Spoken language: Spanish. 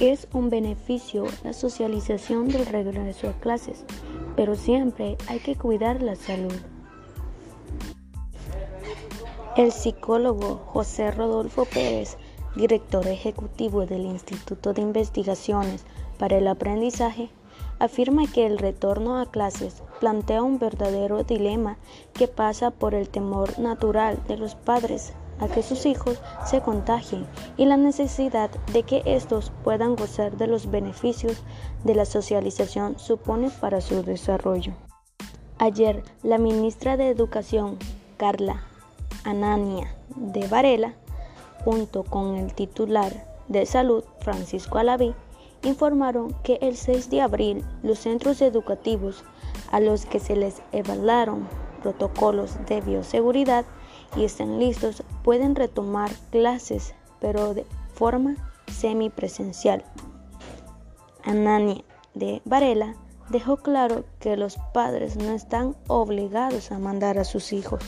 Es un beneficio la socialización del regreso a clases, pero siempre hay que cuidar la salud. El psicólogo José Rodolfo Pérez, director ejecutivo del Instituto de Investigaciones para el Aprendizaje, afirma que el retorno a clases plantea un verdadero dilema que pasa por el temor natural de los padres a que sus hijos se contagien y la necesidad de que estos puedan gozar de los beneficios de la socialización supone para su desarrollo. Ayer, la ministra de Educación, Carla Anania de Varela, junto con el titular de Salud, Francisco Alaví, informaron que el 6 de abril los centros educativos a los que se les evaluaron protocolos de bioseguridad y estén listos pueden retomar clases, pero de forma semipresencial. Anania de Varela dejó claro que los padres no están obligados a mandar a sus hijos